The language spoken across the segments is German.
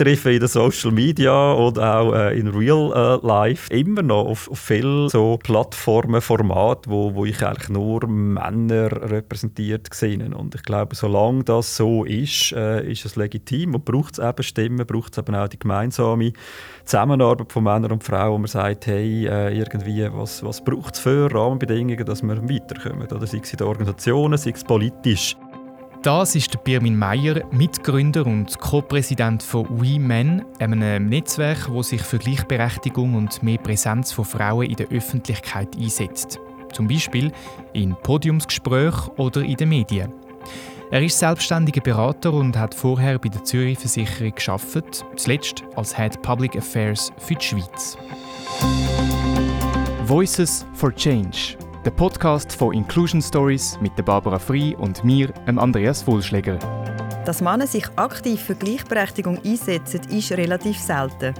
treffe in den Social Media oder auch äh, in Real äh, Life immer noch auf, auf vielen so Plattformen, Formaten, wo, wo ich eigentlich nur Männer repräsentiert sehe. Und ich glaube, solange das so ist, äh, ist es legitim und braucht es eben Stimmen, braucht es eben auch die gemeinsame Zusammenarbeit von Männern und Frauen, wo man sagt, hey, äh, irgendwie, was, was braucht es für Rahmenbedingungen, dass wir weiterkommen, oder sei es in den Organisationen, sei es politisch. Das ist Birmin Meyer, Mitgründer und Co-Präsident von We Men, einem Netzwerk, das sich für Gleichberechtigung und mehr Präsenz von Frauen in der Öffentlichkeit einsetzt. Zum Beispiel in Podiumsgesprächen oder in den Medien. Er ist selbstständiger Berater und hat vorher bei der Zürich Versicherung geschafft, zuletzt als Head Public Affairs für die Schweiz. Voices for Change der Podcast von Inclusion Stories mit Barbara Frei und mir, Andreas Wohlschläger. Dass Männer sich aktiv für Gleichberechtigung einsetzen, ist relativ selten.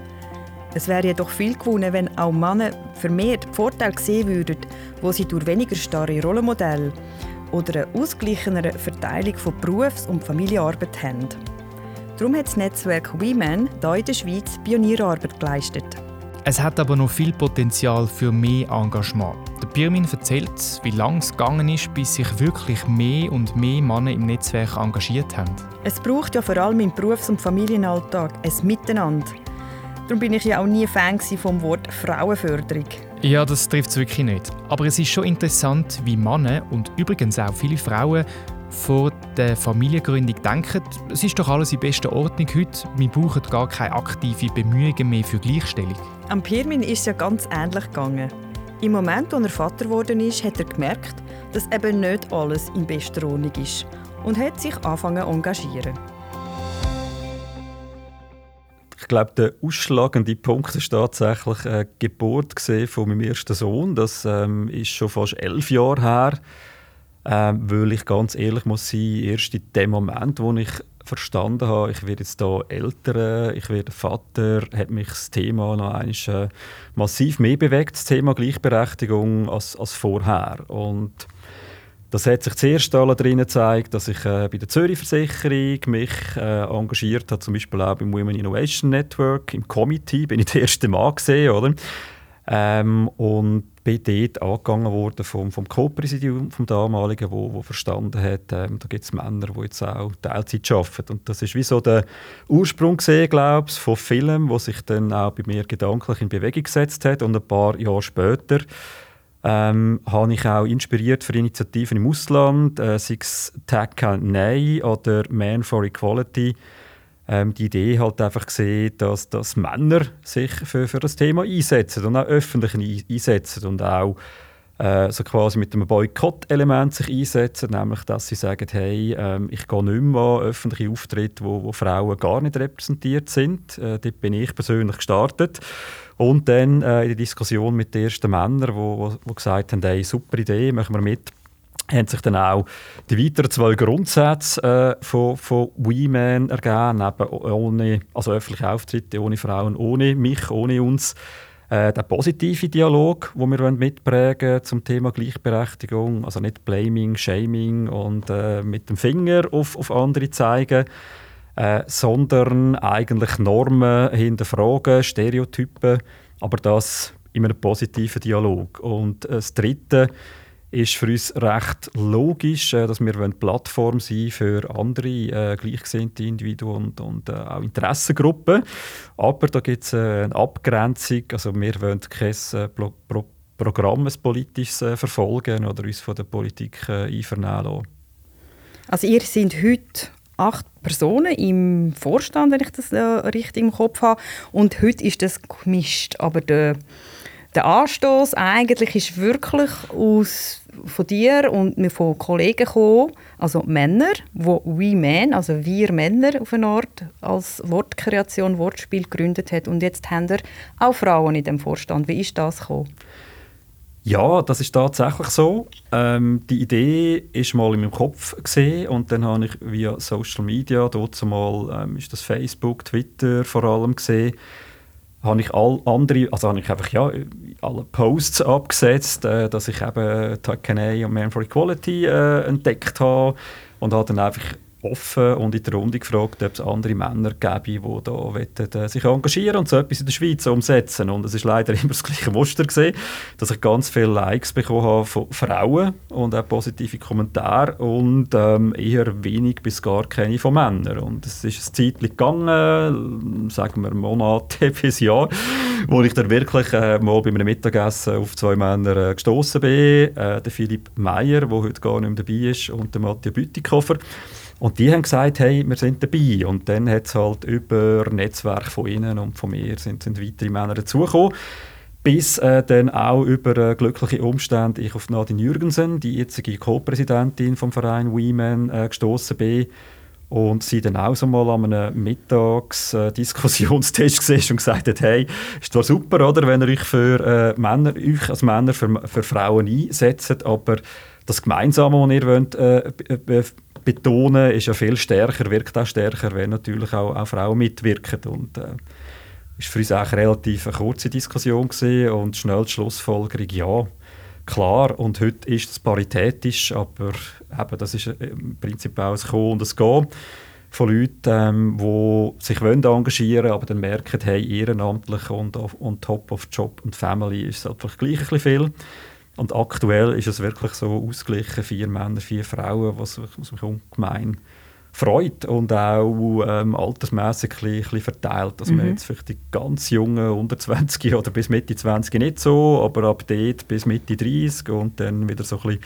Es wäre jedoch viel gewonnen, wenn auch Männer vermehrt Vorteile sehen würden, wo sie durch weniger starre Rollenmodelle oder eine ausgleichenere Verteilung von Berufs- und Familienarbeit haben. Darum hat das Netzwerk WeMan hier in der Schweiz Pionierarbeit geleistet. Es hat aber noch viel Potenzial für mehr Engagement. Der Pirmin erzählt, wie lange es gegangen ist, bis sich wirklich mehr und mehr Männer im Netzwerk engagiert haben. Es braucht ja vor allem im Berufs- und Familienalltag ein Miteinander. Darum bin ich ja auch nie Fan vom Wort Frauenförderung. Ja, das trifft es wirklich nicht. Aber es ist schon interessant, wie Männer und übrigens auch viele Frauen vor der Familiengründung denken, es ist doch alles in bester Ordnung heute, wir brauchen gar keine aktive Bemühungen mehr für Gleichstellung. Am Pirmin ist es ja ganz ähnlich gegangen. Im Moment, als er Vater geworden ist, hat er gemerkt, dass eben nicht alles in bester Ordnung ist und hat sich angefangen zu engagieren. Ich glaube, der ausschlagende Punkt ist tatsächlich die Geburt von meinem ersten Sohn. Das ähm, ist schon fast elf Jahre her. Ähm, weil ich ganz ehrlich muss sein, erst in dem Moment, wo ich verstanden habe, ich werde jetzt hier älter, ich werde Vater, hat mich das Thema noch einmal, äh, massiv mehr bewegt, das Thema Gleichberechtigung, als, als vorher. Und das hat sich zuerst darin gezeigt, dass ich äh, bei der Zürich Versicherung mich äh, engagiert habe, zum Beispiel auch beim Women Innovation Network, im Committee, bin ich der erste Mann gesehen, oder? Ähm, und bin dort angegangen worden vom, vom Co-Präsidium, vom damaligen, wo, wo verstanden hat, ähm, da gibt es Männer, die jetzt auch Teilzeit arbeiten. Und das ist wie so der Ursprung gesehen, glaube ich, von Filmen, wo sich dann auch bei mir gedanklich in Bewegung gesetzt hat. Und ein paar Jahre später ähm, habe ich auch inspiriert für Initiativen im Ausland, äh, sei es Tag Nein oder Man for Equality, ähm, die Idee halt einfach gesehen, dass, dass Männer sich für, für das Thema einsetzen und auch öffentlich einsetzen und auch äh, so quasi mit einem Boykott-Element sich einsetzen, nämlich dass sie sagen, hey, ähm, ich gehe nicht mehr an öffentliche Auftritte, wo, wo Frauen gar nicht repräsentiert sind. Äh, dort bin ich persönlich gestartet. Und dann äh, in der Diskussion mit den ersten Männern, die gesagt haben, hey, super Idee, machen wir mit haben sich dann auch die weiteren zwei Grundsätze äh, von, von WeMan ergeben, eben ohne, also öffentliche Auftritte ohne Frauen, ohne mich, ohne uns. Äh, der positive Dialog, den wir mitprägen zum Thema Gleichberechtigung, also nicht Blaming, Shaming und äh, mit dem Finger auf, auf andere zeigen, äh, sondern eigentlich Normen hinterfragen, Stereotypen, aber das in einem positiven Dialog. Und äh, das Dritte ist für uns recht logisch, äh, dass wir eine Plattform sein für andere äh, gleichgesinnte Individuen und, und äh, auch Interessengruppen. Aber da gibt es äh, eine Abgrenzung. Also wir wollen kein äh, Pro Pro Programm ein politisches äh, verfolgen oder uns von der Politik äh, einvernehmen lassen. Also ihr seid heute acht Personen im Vorstand, wenn ich das richtig im Kopf habe. Und heute ist das gemischt. Aber der der Anstoß eigentlich ist wirklich aus, von dir und von Kollegen gekommen, also Männer, wo We Men, also wir Männer auf eine Art als Wortkreation, Wortspiel gegründet hat und jetzt haben wir auch Frauen in dem Vorstand. Wie ist das gekommen? Ja, das ist tatsächlich so. Ähm, die Idee ist mal in meinem Kopf gesehen und dann habe ich via Social Media, dort mal ähm, ist das Facebook, Twitter vor allem gesehen, habe ich all andere, also habe ich einfach ja, alle Posts abgesetzt, äh, dass ich eben Takane und Man for Equality äh, entdeckt habe und habe dann einfach offen und in der Runde gefragt, ob es andere Männer gäbe, die da wollen, äh, sich engagieren und so etwas in der Schweiz umsetzen. Und es ist leider immer das gleiche Muster gesehen, dass ich ganz viele Likes bekommen habe von Frauen und auch positive Kommentare und ähm, eher wenig bis gar keine von Männern. Und es ist ein Zeit gegangen, sagen wir Monate bis Jahr, wo ich dann wirklich äh, mal bei einem Mittagessen auf zwei Männer äh, gestoßen bin. Äh, der Philipp Meyer, der heute gar nicht mehr dabei ist, und der Matthias Bütikofer. Und die haben gesagt, hey, wir sind dabei. Und dann hat es halt über Netzwerk von ihnen und von mir sind, sind weitere Männer dazugekommen. Bis äh, dann auch über äh, glückliche Umstände ich auf Nadine Jürgensen, die jetzige Co-Präsidentin vom Verein Women, äh, gestoßen bin und sie dann auch so mal an einem Mittagsdiskussionstisch äh, gesehen und gesagt hat, hey, ist zwar super, oder, wenn ihr euch für äh, Männer, euch als Männer für, für Frauen einsetzt, aber das Gemeinsame, was ihr wollt, äh, betonen, ist ja viel stärker, wirkt auch stärker, wenn natürlich auch, auch Frauen mitwirken. Und äh, ist für uns auch relativ eine kurze Diskussion gewesen und schnell die Schlussfolgerung, ja, klar. Und heute ist es paritätisch, aber eben, das ist im Prinzip auch ein Kommen und ein Gehen von Leuten, ähm, die sich wollen engagieren aber dann merken, hey, ehrenamtlich und, und top of Job und Family ist es einfach gleich ein bisschen viel. Und aktuell ist es wirklich so ausgeglichen, vier Männer, vier Frauen, was, was mich ungemein freut und auch ähm, altersmäßig ein bisschen verteilt. Also mhm. man jetzt vielleicht die ganz Jungen unter 20 oder bis Mitte 20 nicht so, aber ab dort bis Mitte 30 und dann wieder so ein bisschen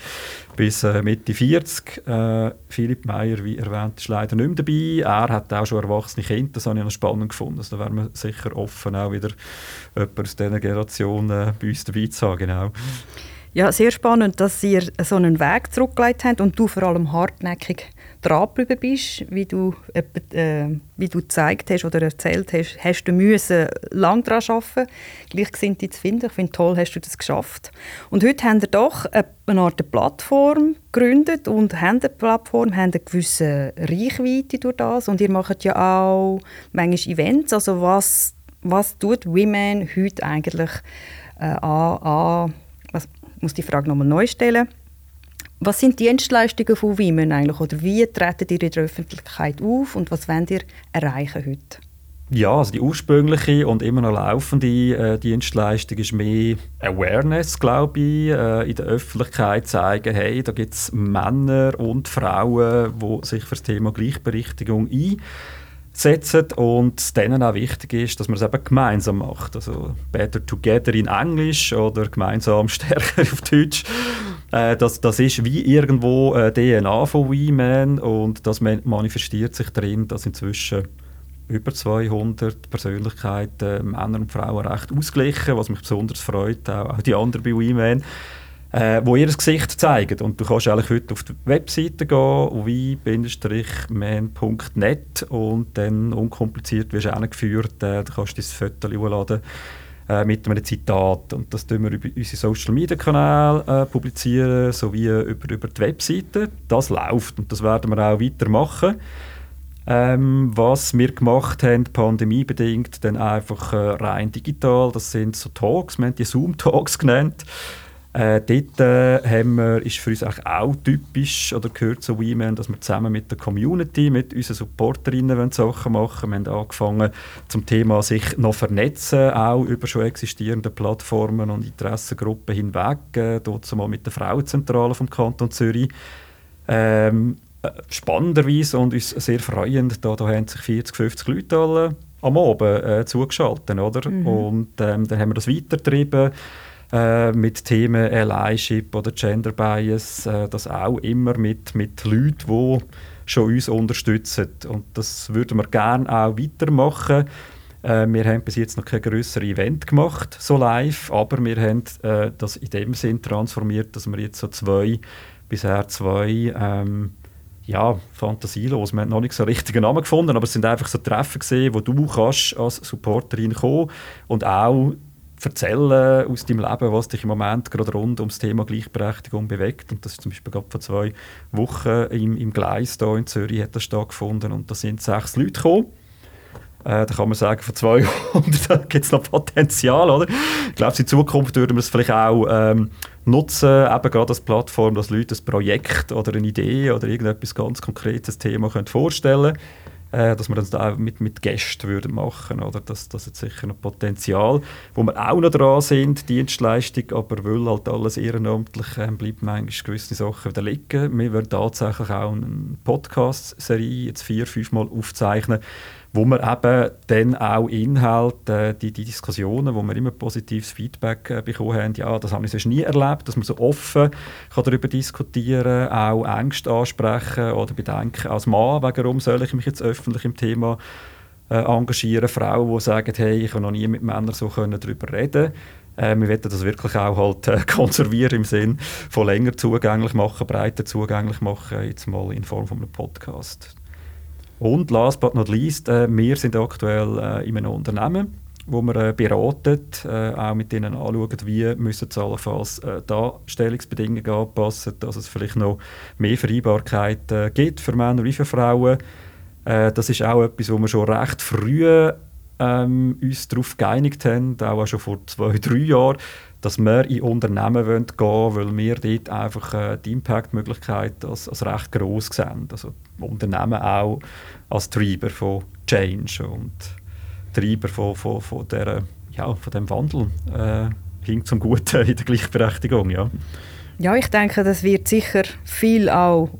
bis äh, Mitte 40. Äh, Philipp Meyer, wie erwähnt, ist leider nicht mehr dabei. Er hat auch schon erwachsene Kinder, das habe ich noch spannend gefunden. Also da wären wir sicher offen, auch wieder jemanden aus dieser Generation äh, bei uns dabei zu haben. Genau. Ja, sehr spannend, dass ihr so einen Weg zurückgelegt habt und du vor allem hartnäckig dran bist, wie du, äh, wie du gezeigt hast oder erzählt hast, hast du müssen lang daran arbeiten, Gleichgesinnte zu finden. Ich finde toll, hast du das geschafft. Und heute haben wir doch eine Art Plattform gegründet und haben eine Plattform, haben eine gewisse Reichweite durch das und ihr macht ja auch manchmal Events. Also was, was tut Women heute eigentlich äh, an, an muss die Frage nochmal neu stellen. Was sind die Dienstleistungen von Women eigentlich oder wie treten ihr in der Öffentlichkeit auf und was wollt ihr erreichen heute? Ja, also die ursprüngliche und immer noch laufende äh, Dienstleistung ist mehr Awareness, glaube ich, äh, in der Öffentlichkeit zeigen, hey, da gibt es Männer und Frauen, die sich für das Thema Gleichberechtigung ein setzen und denen auch wichtig ist, dass man es eben gemeinsam macht. Also Better Together in Englisch oder gemeinsam stärker auf Deutsch. Äh, das, das ist wie irgendwo äh, DNA von WeMan und das manifestiert sich darin, dass inzwischen über 200 Persönlichkeiten, Männer und Frauen recht ausgleichen, was mich besonders freut, auch, auch die anderen bei WeMan äh, wo ihr Gesicht zeigen. Und du kannst eigentlich heute auf die Webseite gehen, wie-man.net und dann unkompliziert wirst du angeführt, äh, du kannst dein Foto hochladen äh, mit einem Zitat. Und das tun wir über unsere Social Media Kanäle äh, publizieren, sowie über, über die Webseite. Das läuft und das werden wir auch weitermachen. Ähm, was wir gemacht haben, pandemiebedingt, dann einfach äh, rein digital. Das sind so Talks, wir haben die Zoom-Talks genannt. Äh, dort äh, haben wir, ist für uns auch typisch oder gehört zu WeMan, dass wir zusammen mit der Community, mit unseren Supporterinnen Sachen machen. Wir haben angefangen zum Thema sich noch vernetzen, auch über schon existierende Plattformen und Interessengruppen hinweg. Äh, dort mal mit der Frauenzentrale vom Kanton Zürich. Ähm, äh, spannenderweise und uns sehr freuend, da, da haben sich 40, 50 Leute alle am Abend äh, zugeschaltet. Oder? Mhm. Und ähm, dann haben wir das weitergetrieben äh, mit Themen Allyship oder Gender Bias, äh, das auch immer mit, mit Leuten, die schon uns unterstützen. Und das würden wir gerne auch weitermachen. Äh, wir haben bis jetzt noch kein größeres Event gemacht, so live, aber wir haben äh, das in dem Sinn transformiert, dass wir jetzt so zwei, bisher zwei ähm, ja, fantasielos. Wir haben noch nicht so einen richtigen Namen gefunden, aber es sind einfach so Treffen gesehen, wo du kannst als Supporterin kommen und auch erzählen aus deinem Leben, was dich im Moment gerade rund ums Thema Gleichberechtigung bewegt. Und das ist zum Beispiel gerade vor zwei Wochen im, im Gleis hier in Zürich hat das stattgefunden und da sind sechs Leute gekommen. Äh, da kann man sagen, von 200 gibt es noch Potenzial, oder? Ich glaube, in Zukunft würden wir es vielleicht auch ähm, nutzen, eben gerade als Plattform, dass Leute ein Projekt oder eine Idee oder irgendetwas ganz konkretes Thema können vorstellen können äh, dass wir das auch mit, mit Gästen würden machen oder das, das hat sicher noch Potenzial. Wo wir auch noch dran sind, Dienstleistung, aber weil halt alles ehrenamtlich äh, bleibt manchmal gewisse Sachen wieder liegen. Wir werden tatsächlich auch eine Podcast-Serie jetzt vier, fünf Mal aufzeichnen, wo wir eben dann auch Inhalte, äh, die, die Diskussionen, wo wir immer positives Feedback äh, bekommen haben, ja, das habe ich sonst nie erlebt, dass man so offen kann darüber diskutieren kann, auch Ängste ansprechen oder Bedenken als Mann, warum soll ich mich jetzt öffentlich im Thema äh, engagieren, Frauen, die sagen, hey, ich habe noch nie mit Männern so können darüber reden äh, wir wollen das wirklich auch halt, äh, konservieren im Sinn von länger zugänglich machen, breiter zugänglich machen, jetzt mal in Form von einem Podcast. Und last but not least, äh, wir sind aktuell äh, in einem Unternehmen, wo wir äh, beraten, äh, auch mit ihnen anschauen, wie müssen allenfalls äh, Darstellungsbedingungen anpassen, dass es vielleicht noch mehr Vereinbarkeit äh, gibt für Männer wie für Frauen. Äh, das ist auch etwas, wo wir schon recht früh ähm, uns darauf geeinigt haben, auch schon vor zwei, drei Jahren, dass wir in Unternehmen gehen wollen, weil wir dort einfach äh, die Impact-Möglichkeit als, als recht gross sehen. Also Unternehmen auch als Treiber von Change und Treiber von, von, von, der, ja, von dem Wandel äh, hin zum Guten in der Gleichberechtigung. Ja. ja, ich denke, das wird sicher viel auch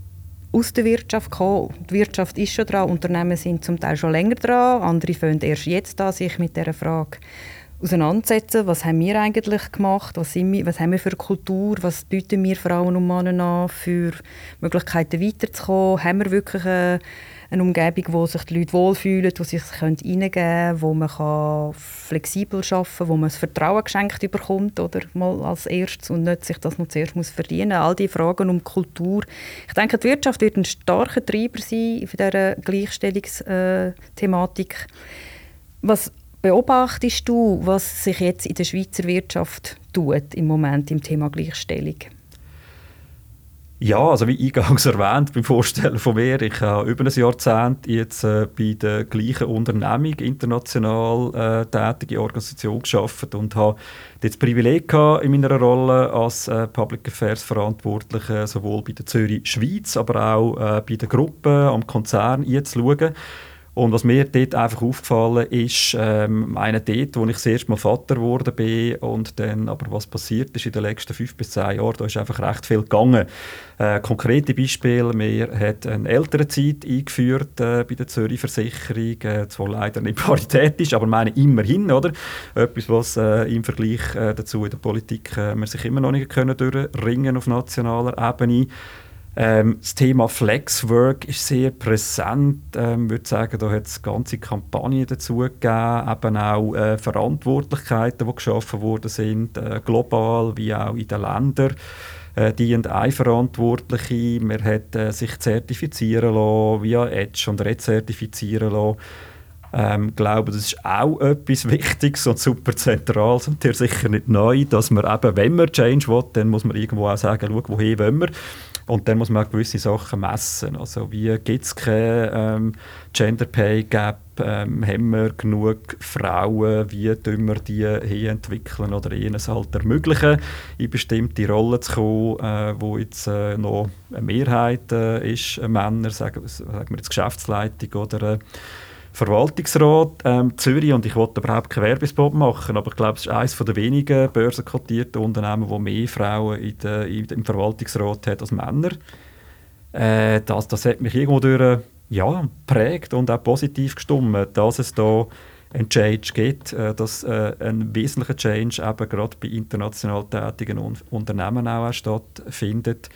aus der Wirtschaft kommen. Die Wirtschaft ist schon dran, Unternehmen sind zum Teil schon länger dran, andere fangen erst jetzt an, sich mit dieser Frage auseinandersetzen, was haben wir eigentlich gemacht, was, sind wir, was haben wir für eine Kultur, was bieten wir Frauen und Männer an für Möglichkeiten weiterzukommen, haben wir wirklich eine, eine Umgebung, wo sich die Leute wohlfühlen, wo sich reingeben können, wo man kann flexibel arbeiten kann, wo man das Vertrauen geschenkt bekommt oder mal als erstes und nicht sich das noch zuerst muss verdienen All diese Fragen um Kultur. Ich denke, die Wirtschaft wird ein starker Treiber sein für diese Gleichstellungsthematik. Was beobachtest du, was sich jetzt in der Schweizer Wirtschaft tut im Moment im Thema Gleichstellung? Ja, also wie eingangs erwähnt beim Vorstellen von mir, ich habe über ein Jahrzehnt jetzt äh, bei der gleichen Unternehmung, international äh, tätige Organisation geschafft und habe das Privileg gehabt, in meiner Rolle als äh, Public Affairs Verantwortlicher sowohl bei der Zürich Schweiz, aber auch äh, bei der Gruppe am Konzern einzuschauen und was mir dort einfach aufgefallen ist, ähm, einer dort, wo ich das erste Mal Vater geworden bin und dann aber was passiert ist in den letzten fünf bis zehn Jahren, da ist einfach recht viel gegangen. Äh, konkrete Beispiele, wir haben eine Elternzeit eingeführt äh, bei der Zürich Versicherung, äh, zwar leider nicht paritätisch, aber meine immerhin, oder? Etwas, was äh, im Vergleich äh, dazu in der Politik äh, wir sich immer noch nicht können durchringen auf nationaler Ebene. Ähm, das Thema Flexwork ist sehr präsent. Ähm, ich würde sagen, da hat es ganze Kampagnen dazu gegeben, eben auch äh, Verantwortlichkeiten, die geschaffen worden sind, äh, global wie auch in den Ländern. Äh, die und Verantwortliche. Man hat äh, sich zertifizieren lassen, via Edge und rezertifizieren lassen. Ähm, glaube, das ist auch etwas Wichtiges und super Zentrales und hier sicher nicht neu, dass man eben, wenn man Change will, dann muss man irgendwo auch sagen, schau, wohin wollen wir. Und dann muss man auch gewisse Sachen messen. Also wie gibt es kein ähm, Gender Pay Gap? Ähm, haben wir genug Frauen? Wie tun wir die hier entwickeln oder ihnen halt ermöglichen, in bestimmte Rollen zu kommen, äh, wo jetzt äh, noch eine Mehrheit äh, ist, äh, Männer, sagen, sagen wir jetzt Geschäftsleitung oder äh, Verwaltungsrat ähm, Zürich und ich wollte überhaupt keinen Werbespot machen, aber ich glaube, es ist eines der wenigen börsenkotierten Unternehmen, wo mehr Frauen in der, in, im Verwaltungsrat hat als Männer. Äh, das, das hat mich irgendwo durch, ja, prägt und auch positiv gestimmt, dass es da einen Change gibt, äh, dass äh, ein wesentlicher Change eben gerade bei international tätigen Unternehmen auch stattfindet.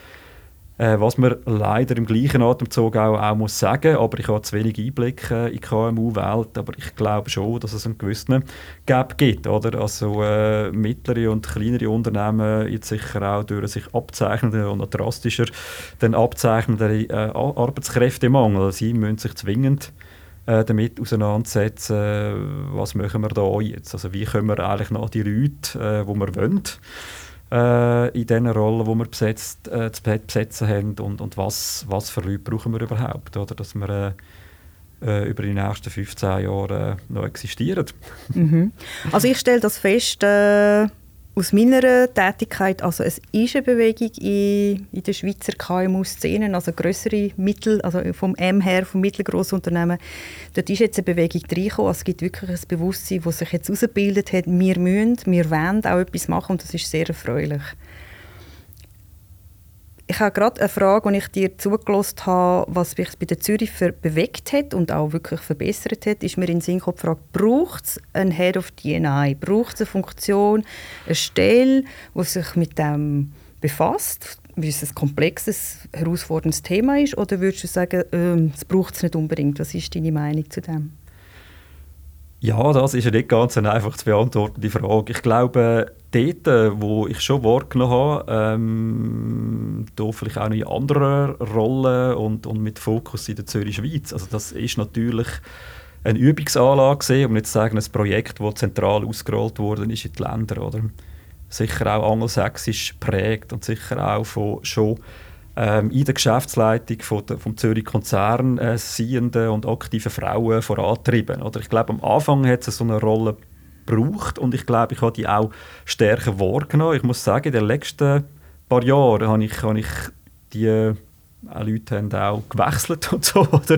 Äh, was man leider im gleichen Atemzug auch, auch muss sagen, aber ich habe zu wenig Einblick äh, in die KMU-Welt, aber ich glaube schon, dass es einen gewissen Gap gibt. Oder? Also äh, mittlere und kleinere Unternehmen jetzt sicher auch durch sich abzeichnenden und drastischer den abzeichnenden äh, Arbeitskräftemangel. Sie müssen sich zwingend äh, damit auseinandersetzen, was machen wir da jetzt? Also wie können wir eigentlich noch die Leute, äh, die wir wollen, äh, in den Rollen, die wir besetzt, äh, zu besetzen haben und, und was, was für Leute brauchen wir überhaupt, oder? dass wir äh, äh über die nächsten 15 Jahre äh, noch existieren. Mhm. Also ich stelle das fest, äh, aus meiner Tätigkeit, also es ist eine Bewegung in, in der Schweizer KMU-Szene, also größere Mittel, also vom M her, vom mittelgroßen Unternehmen, dort ist jetzt eine Bewegung reingekommen. Also es gibt wirklich ein Bewusstsein, das sich jetzt herausgebildet hat, wir müssen, wir wollen auch etwas machen und das ist sehr erfreulich. Ich habe gerade eine Frage, die ich dir zugelassen habe, was mich bei der Zürich bewegt hat und auch wirklich verbessert hat, ist mir in den Sinn gefragt, braucht es einen Head of DNA? Braucht es eine Funktion, eine Stelle, die sich mit dem befasst, wie es ein komplexes, herausforderndes Thema ist? Oder würdest du sagen, äh, es braucht es nicht unbedingt? Was ist deine Meinung zu dem? Ja, das ist ja nicht ganz eine einfach zu beantwortende Frage. Ich glaube, dort, äh, wo ich schon wahrgenommen habe, ähm, da vielleicht auch noch in anderen Rollen und, und mit Fokus in der Zürich-Schweiz. Also das ist natürlich eine Übungsanlage gewesen, um nicht zu sagen, ein Projekt, das zentral ausgerollt worden ist in die Länder. Oder? Sicher auch angelsächsisch prägt und sicher auch von schon ähm, in der Geschäftsleitung von der, vom Zürich Konzern äh, siehenden und aktiven Frauen vorantrieben. Oder ich glaube, am Anfang hat es so eine Rolle gebraucht und ich glaube, ich habe die auch stärker wahrgenommen. Ich muss sagen, in den letzten paar Jahren habe ich, habe ich die auch Leute haben auch gewechselt und so, oder?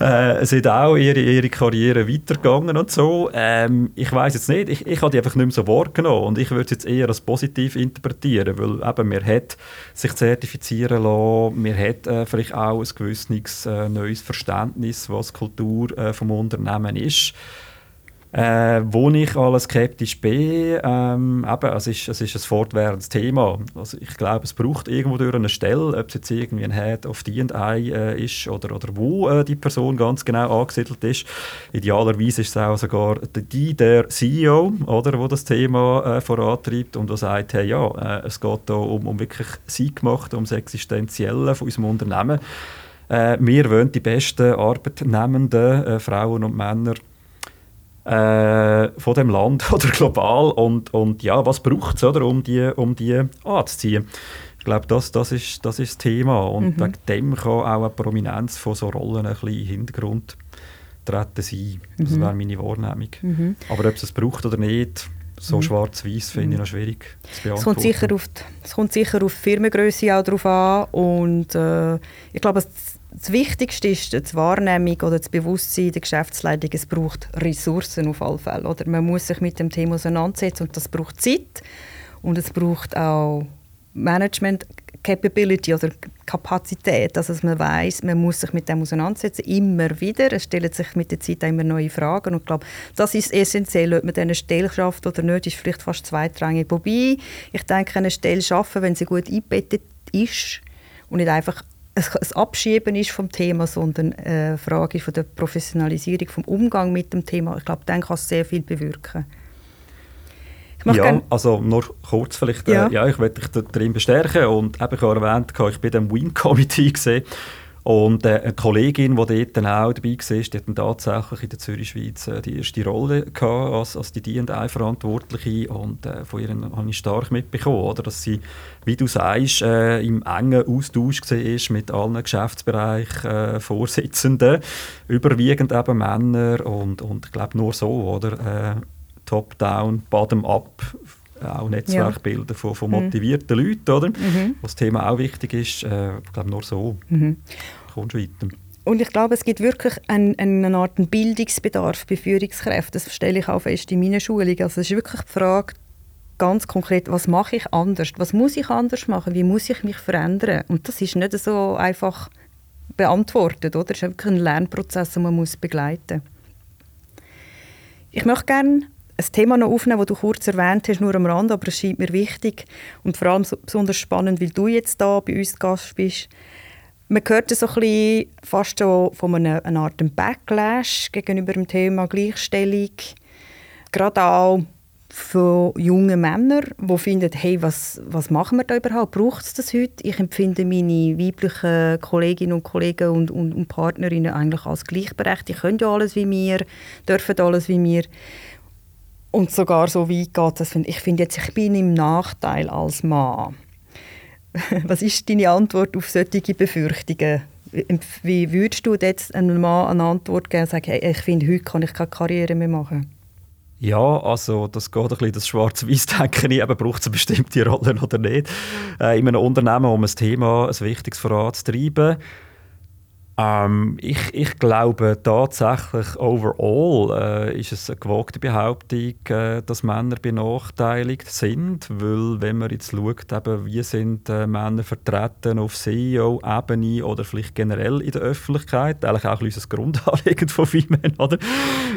Äh, sind auch ihre, ihre Karriere weitergegangen und so. Ähm, ich weiß jetzt nicht, ich, ich habe die einfach nicht mehr so wahrgenommen und ich würde es jetzt eher als positiv interpretieren, weil eben, man hat sich zertifizieren lassen, man hat äh, vielleicht auch ein gewisses äh, neues Verständnis, was Kultur äh, vom Unternehmen ist. Äh, wo ich alles skeptisch bin, ähm, eben, es, ist, es ist ein fortwährendes Thema. Also ich glaube, es braucht irgendwo durch eine Stelle, ob es jetzt irgendwie ein Head of D&I äh, ist oder, oder wo äh, die Person ganz genau angesiedelt ist. Idealerweise ist es auch sogar die, der CEO, oder, wo das Thema äh, vorantreibt und der sagt, hey, ja, äh, es geht da um, um wirklich Siegmacht, um das Existenzielle von unserem Unternehmen. Äh, wir wollen die besten Arbeitnehmenden, äh, Frauen und Männer, äh, von dem Land oder global und, und ja, was braucht es, um die, um die anzuziehen. Ich glaube, das, das, ist, das ist das Thema und mhm. wegen dem kann auch eine Prominenz von so Rollen ein bisschen im Hintergrund treten sein. Das mhm. wäre meine Wahrnehmung. Mhm. Aber ob es es braucht oder nicht, so mhm. schwarz-weiß finde ich noch schwierig zu beantworten. Es kommt sicher auf die, es kommt sicher auf die Firmengröße auch drauf an und äh, ich glaube, das Wichtigste ist die Wahrnehmung oder das Bewusstsein der Geschäftsleitung. Es braucht Ressourcen auf alle Fälle. Oder man muss sich mit dem Thema auseinandersetzen und das braucht Zeit und es braucht auch Management Capability oder Kapazität, also dass man weiß, man muss sich mit dem auseinandersetzen, immer wieder. Es stellen sich mit der Zeit immer neue Fragen und ich glaube, das ist essentiell, ob man eine Stelle schafft oder nicht, ist vielleicht fast zweitrangig. Wobei, ich denke, eine Stelle schaffen, wenn sie gut eingebettet ist und nicht einfach ein Abschieben ist vom Thema, sondern eine Frage von der Professionalisierung, vom Umgang mit dem Thema. Ich glaube, dann kann es sehr viel bewirken. Ja, also nur kurz vielleicht. Ja, äh, ja ich möchte dich darin bestärken und eben, ich habe erwähnt, ich bin im Win Committee gesehen und äh, eine Kollegin, die dort auch dabei war, die hat tatsächlich in der Zürich-Schweiz äh, die erste Rolle gehabt, als, als die D&I-Verantwortliche und äh, von ihr habe ich stark mitbekommen, oder, dass sie, wie du sagst, äh, im engen Austausch war mit allen Geschäftsbereichvorsitzenden, äh, überwiegend eben Männer und, und ich glaube nur so, oder, äh, top-down, bottom-up auch Netzwerkbilder ja. von, von mhm. motivierten mhm. Leuten, oder? Mhm. Was das Thema auch wichtig ist. Äh, ich glaube, nur so mhm. kommst du weiter. Und ich glaube, es gibt wirklich einen, eine Art Bildungsbedarf bei Führungskräften. Das stelle ich auch fest in meiner Schulung. Also es ist wirklich die Frage, ganz konkret, was mache ich anders? Was muss ich anders machen? Wie muss ich mich verändern? Und das ist nicht so einfach beantwortet. Oder? Es ist wirklich ein Lernprozess, den man muss begleiten muss. Ich möchte gerne ein Thema noch aufnehmen, das du kurz erwähnt hast, nur am Rand, aber es scheint mir wichtig und vor allem so, besonders spannend, weil du jetzt da bei uns Gast bist. Man hört so ein fast so von einer, einer Art Backlash gegenüber dem Thema Gleichstellung. Gerade auch von jungen Männern, die finden, hey, was, was machen wir da überhaupt? Braucht es das heute? Ich empfinde meine weiblichen Kolleginnen und Kollegen und, und, und Partnerinnen eigentlich als gleichberechtigt. Die können ja alles wie wir, dürfen alles wie wir. Und sogar so weit geht es. Ich finde jetzt, ich bin im Nachteil als Mann. Was ist deine Antwort auf solche Befürchtungen? Wie würdest du jetzt einem Mann eine Antwort geben und sagen, hey, ich finde, heute kann ich keine Karriere mehr machen? Ja, also das geht ein bisschen das Schwarz-Weiß-Denken eben, braucht es eine bestimmte Rolle oder nicht. Äh, in einem Unternehmen, um ein Thema, ein wichtiges voranzutreiben, ähm, ich, ich glaube tatsächlich, overall äh, ist es eine gewagte Behauptung, äh, dass Männer benachteiligt sind, weil wenn man jetzt schaut, eben, wie sind äh, Männer vertreten auf CEO-Ebene oder vielleicht generell in der Öffentlichkeit, eigentlich auch ein das Grundanliegen von Female, oder?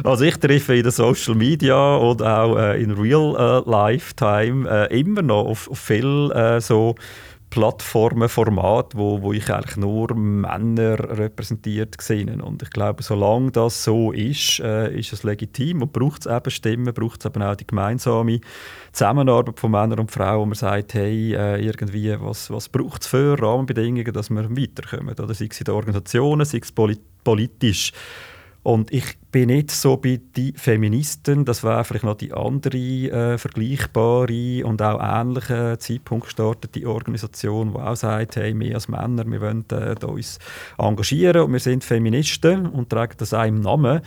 Also ich treffe in den Social Media oder auch äh, in Real äh, Lifetime äh, immer noch auf, auf viel so Plattformen, Format, wo, wo ich eigentlich nur Männer repräsentiert gesehen Und ich glaube, solange das so ist, äh, ist es legitim und braucht es eben Stimmen, braucht es eben auch die gemeinsame Zusammenarbeit von Männern und Frauen, wo man sagt, hey, äh, irgendwie, was, was braucht es für Rahmenbedingungen, dass wir weiterkommen, oder sei es in den Organisationen, sei es politisch. Und ich bin nicht so bei den Feministen, das wäre vielleicht noch die andere äh, vergleichbare und auch ähnliche Zeitpunkt gestartete Organisation, die auch sagt, hey, wir als Männer, wir wollen äh, uns engagieren und wir sind Feministen und tragen das auch im Namen.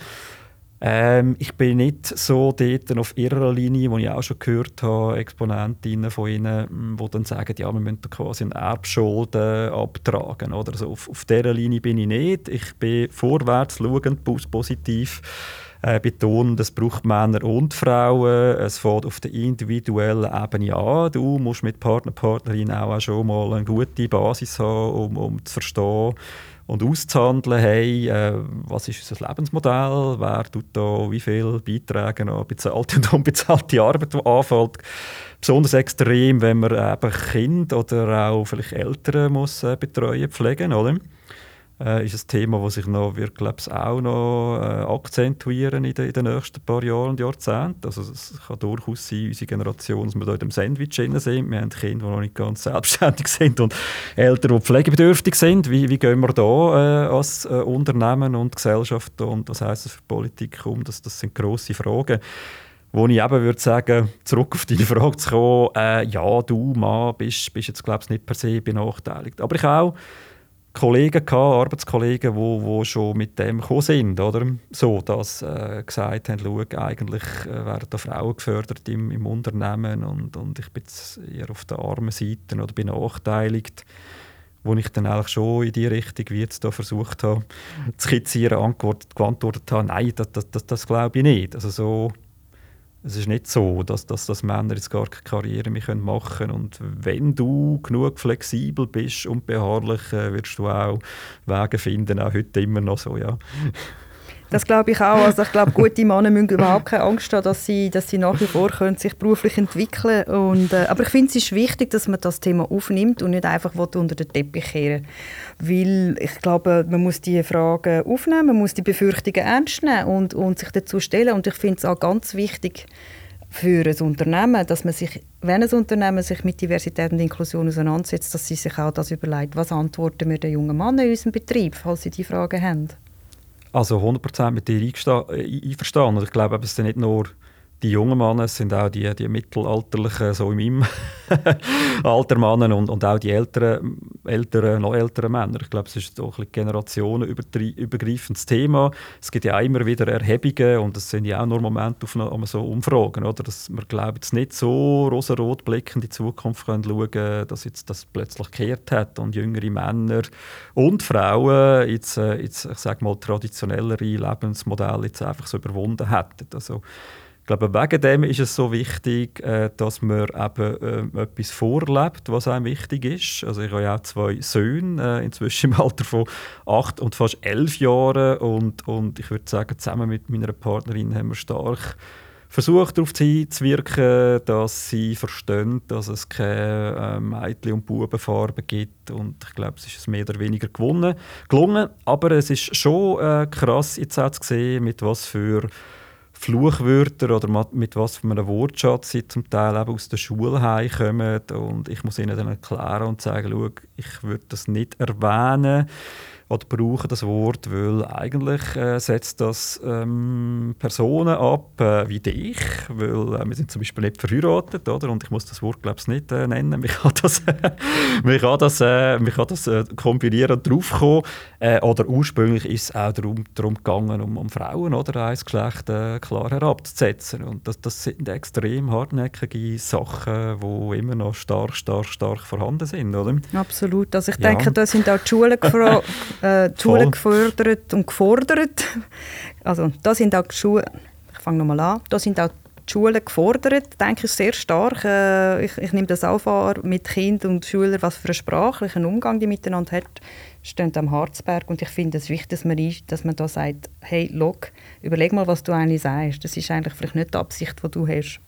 Ähm, ich bin nicht so dort auf ihrer Linie, wo ich auch schon gehört habe, Exponentinnen von ihnen, die dann sagen, ja, wir müssen quasi eine Erbschulden abtragen. Oder so. Auf, auf dieser Linie bin ich nicht. Ich bin vorwärts schauend, positiv äh, betonen, es braucht Männer und Frauen. Es fängt auf der individuellen Ebene an. Du musst mit Partner, Partnerin auch schon mal eine gute Basis haben, um, um zu verstehen, und auszuhandeln, hey, äh, was ist unser Lebensmodell, wer tut da wie viel Beiträge an bezahlte und unbezahlte Arbeit, die anfällt. Besonders extrem, wenn man eben Kind oder auch vielleicht Eltern muss äh, betreuen, pflegen, oder? Äh, ist ein Thema, das sich noch, wird, glaub's, auch noch äh, akzentuieren in, de, in, den nächsten paar Jahren und Jahrzehnten. Also es kann durchaus sein, unsere Generation, dass wir da in dem Sandwich sind. Wir haben Kinder, die noch nicht ganz selbstständig sind und Eltern, die pflegebedürftig sind. Wie, wie gehen wir da äh, als äh, Unternehmen und Gesellschaft und was heisst das für Politik um? Das, das sind grosse Fragen wo ich eben würde sagen, zurück auf deine Frage zu kommen, äh, ja, du Mann bist, bist jetzt glaube ich nicht per se benachteiligt. Aber ich auch Kollegen gehabt, Arbeitskollegen, wo, wo schon mit dem gekommen sind, oder? So, dass äh, gesagt haben, schau, eigentlich äh, werden da Frauen gefördert im, im Unternehmen und, und ich bin jetzt eher auf der armen Seite oder benachteiligt wo ich dann eigentlich schon in die Richtung, wie jetzt da versucht habe, zu skizzieren, antwortet, geantwortet habe, nein, das, das, das, das glaube ich nicht. Also so es ist nicht so, dass, dass, dass Männer jetzt gar keine Karriere mehr machen können. Und wenn du genug flexibel bist und beharrlich, äh, wirst du auch Wege finden, auch heute immer noch so, ja. Das glaube ich auch. Also ich glaube, gute Männer müssen überhaupt keine Angst haben, dass sie, dass sie nach wie vor können sich beruflich entwickeln können. äh, Aber ich finde, es ist wichtig, dass man das Thema aufnimmt und nicht einfach unter den Teppich kehren Weil ich glaube, man muss die Fragen aufnehmen, man muss die Befürchtungen ernst nehmen und, und sich dazu stellen. Und ich finde es auch ganz wichtig, für ein Unternehmen, dass man sich, wenn ein Unternehmen sich mit Diversität und Inklusion auseinandersetzt, dass sie sich auch das überlegt, was antworten wir den jungen Männern in unserem Betrieb, falls sie diese Fragen haben. Also 100% mit dir äh, einverstanden. Ich glaube, es sind nicht nur die jungen Männer, sind auch die, die mittelalterlichen, so in meinem Alter Männer und, und auch die älteren, älteren, noch älteren Männer. Ich glaube, es ist auch ein generationenübergreifendes Thema. Es gibt ja auch immer wieder Erhebungen und es sind ja auch nur Momente auf, auf so Umfragen, oder? dass wir glaube jetzt nicht so rosarot blickend in die Zukunft schauen können, dass jetzt das plötzlich gekehrt hat und jüngere Männer und Frauen jetzt, äh, jetzt ich sage mal, traditionellere Lebensmodelle jetzt einfach so überwunden hätten. Also, ich glaube, wegen dem ist es so wichtig, äh, dass man eben äh, etwas vorlebt, was einem wichtig ist. Also ich habe ja auch zwei Söhne, äh, inzwischen im Alter von acht und fast elf Jahren. Und, und ich würde sagen, zusammen mit meiner Partnerin haben wir stark versucht, darauf hinzuwirken, dass sie verstehen, dass es keine äh, Mädchen- und Bubenfarbe gibt. Und ich glaube, es ist mehr oder weniger gewonnen, gelungen. Aber es ist schon krass, jetzt zu sehen, mit was für Fluchwörter oder mit was für einem Wortschatz sie zum Teil eben aus der Schule heimkommen. Und ich muss ihnen dann erklären und sagen, schau, ich würde das nicht erwähnen. Oder brauchen das Wort, weil eigentlich äh, setzt das ähm, Personen ab äh, wie dich, weil äh, wir sind zum Beispiel nicht verheiratet, oder? Und ich muss das Wort glaube ich nicht äh, nennen. Man kann das, man kann das, äh, man kann das äh, kombinieren und draufkommen. Äh, oder ursprünglich ist es auch darum, darum gegangen, um, um Frauen oder ein Geschlecht äh, klar herabzusetzen. Und das, das sind extrem hartnäckige Sachen, die immer noch stark, stark, stark vorhanden sind, oder? Absolut. Also ich ja. denke, da sind auch die Schulen äh, die Schulen gefördert und gefordert. Also da sind auch die Schulen, ich fange nochmal an, da sind auch die Schulen gefordert, denke ich, sehr stark. Äh, ich, ich nehme das auch wahr mit Kindern und Schülern, was für einen sprachlichen Umgang die miteinander hat, stehen am Harzberg und ich finde es wichtig, dass man, dass man da sagt, hey, look, überleg mal, was du eigentlich sagst. Das ist eigentlich vielleicht nicht die Absicht, die du hast.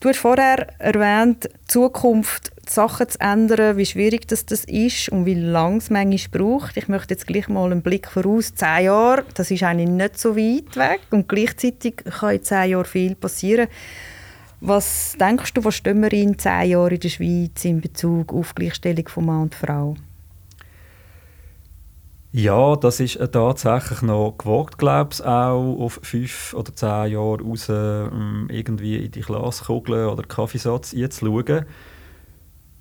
Du hast vorher erwähnt, Zukunft Sachen zu ändern, wie schwierig das, das ist und wie lange es manchmal braucht. Ich möchte jetzt gleich mal einen Blick voraus. Zehn Jahre, das ist eigentlich nicht so weit weg und gleichzeitig kann in zehn Jahren viel passieren. Was denkst du, was stehen wir in zehn Jahren in der Schweiz in Bezug auf Gleichstellung von Mann und Frau? Ja, das ist tatsächlich noch gewagt, glaube ich, auch auf fünf oder zehn Jahre raus ähm, irgendwie in die Glaskugel oder Kaffeesatz einzuschauen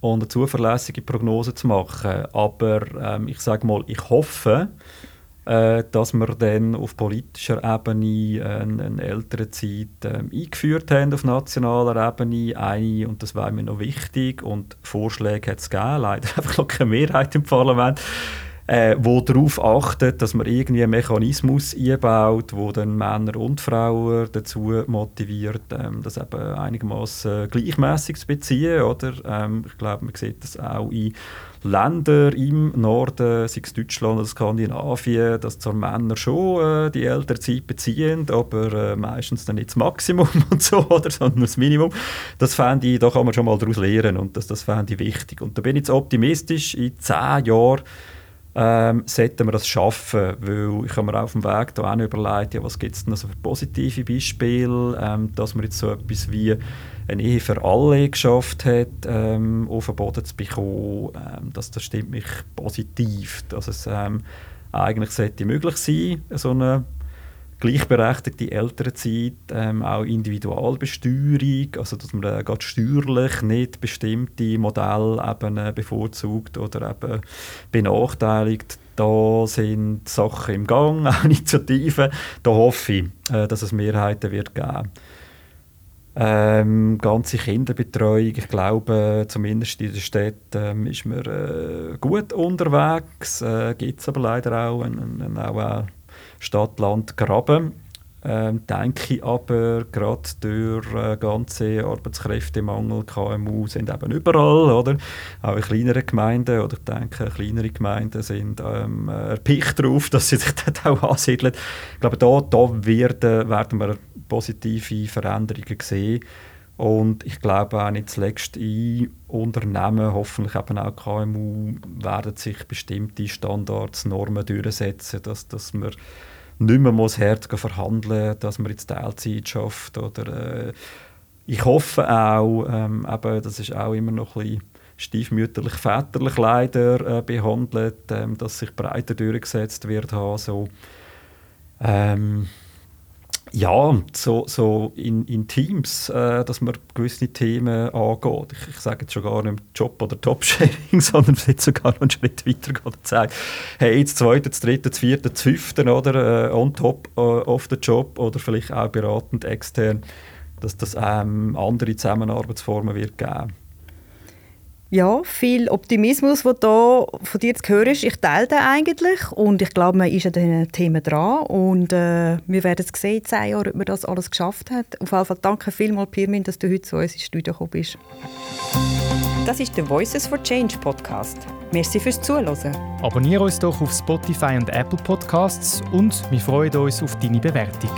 und eine zuverlässige Prognose zu machen. Aber ähm, ich sage mal, ich hoffe, äh, dass wir dann auf politischer Ebene eine, eine ältere Zeit äh, eingeführt haben auf nationaler Ebene. Eine, und das wäre mir noch wichtig, und Vorschläge hat es gegeben, leider einfach noch keine Mehrheit im Parlament, äh, wo darauf achtet, dass man irgendwie einen Mechanismus einbaut, wo dann Männer und Frauen dazu motiviert, ähm, das eben einigermaßen gleichmäßig zu beziehen, oder? Ähm, ich glaube, man sieht das auch in Ländern im Norden, sei es Deutschland oder Skandinavien, dass zwar Männer schon äh, die ältere Zeit beziehen, aber äh, meistens dann nicht das Maximum und so, oder, sondern das Minimum. Das fände ich, da kann man schon mal daraus lernen und das, das fände ich wichtig. Und da bin ich jetzt optimistisch, in zehn Jahren ähm, sollten wir das schaffen, weil ich habe mir auf dem Weg da auch überlegt, ja, was gibt es denn so für positive Beispiele, ähm, dass man jetzt so etwas wie eine Ehe für alle geschafft hat, ähm, auf den Boden zu bekommen, ähm, das, das stimmt mich positiv, dass es ähm, eigentlich sollte möglich sein, so eine gleichberechtigte Elternzeit, ähm, auch Individualbesteuerung, also dass man äh, gerade steuerlich nicht bestimmte Modelle eben, äh, bevorzugt oder eben benachteiligt. Da sind Sachen im Gang, auch Initiativen. Da hoffe ich, äh, dass es Mehrheiten wird geben ähm, ganze Kinderbetreuung, ich glaube, zumindest in der Stadt ähm, ist man äh, gut unterwegs. Äh, Gibt es aber leider auch, einen, einen, auch Stadt, Land, Graben. Ähm, denke aber, gerade durch äh, ganze Arbeitskräftemangel, KMU sind eben überall, oder? Auch in kleineren Gemeinden, oder ich denke, kleinere Gemeinden sind ähm, erpicht darauf, dass sie sich dort auch ansiedeln. Ich glaube, da, da werden, werden wir positive Veränderungen sehen. Und ich glaube auch nicht zuletzt in Unternehmen, hoffentlich eben auch KMU, werden sich bestimmte Standards, Normen durchsetzen, dass, dass man nicht mehr muss hart verhandeln dass man jetzt Teilzeit schafft. Oder, äh, ich hoffe auch, ähm, eben, das ist auch immer noch ein bisschen stiefmütterlich, väterlich leider äh, behandelt, ähm, dass sich breiter durchgesetzt wird. So. Ähm, ja, so, so in, in Teams, äh, dass man gewisse Themen angeht. Ich, ich sage jetzt schon gar nicht Job- oder Top-Sharing, sondern jetzt sogar noch einen Schritt weiter und sagen, hey, jetzt zweite, das dritte, das vierte, das fünfte, oder, äh, on top äh, of the Job oder vielleicht auch beratend extern, dass das ähm, andere Zusammenarbeitsformen wird geben ja, viel Optimismus, der da von dir zu hören ist. Ich teile den eigentlich und ich glaube, man ist an diesen Themen dran und äh, wir werden es sehen in zehn Jahren, ob man das alles geschafft hat. Auf jeden Fall danke vielmals, Pirmin, dass du heute zu uns ins Studio gekommen bist. Das ist der Voices for Change Podcast. Merci fürs Zuhören. Abonniere uns doch auf Spotify und Apple Podcasts und wir freuen uns auf deine Bewertung.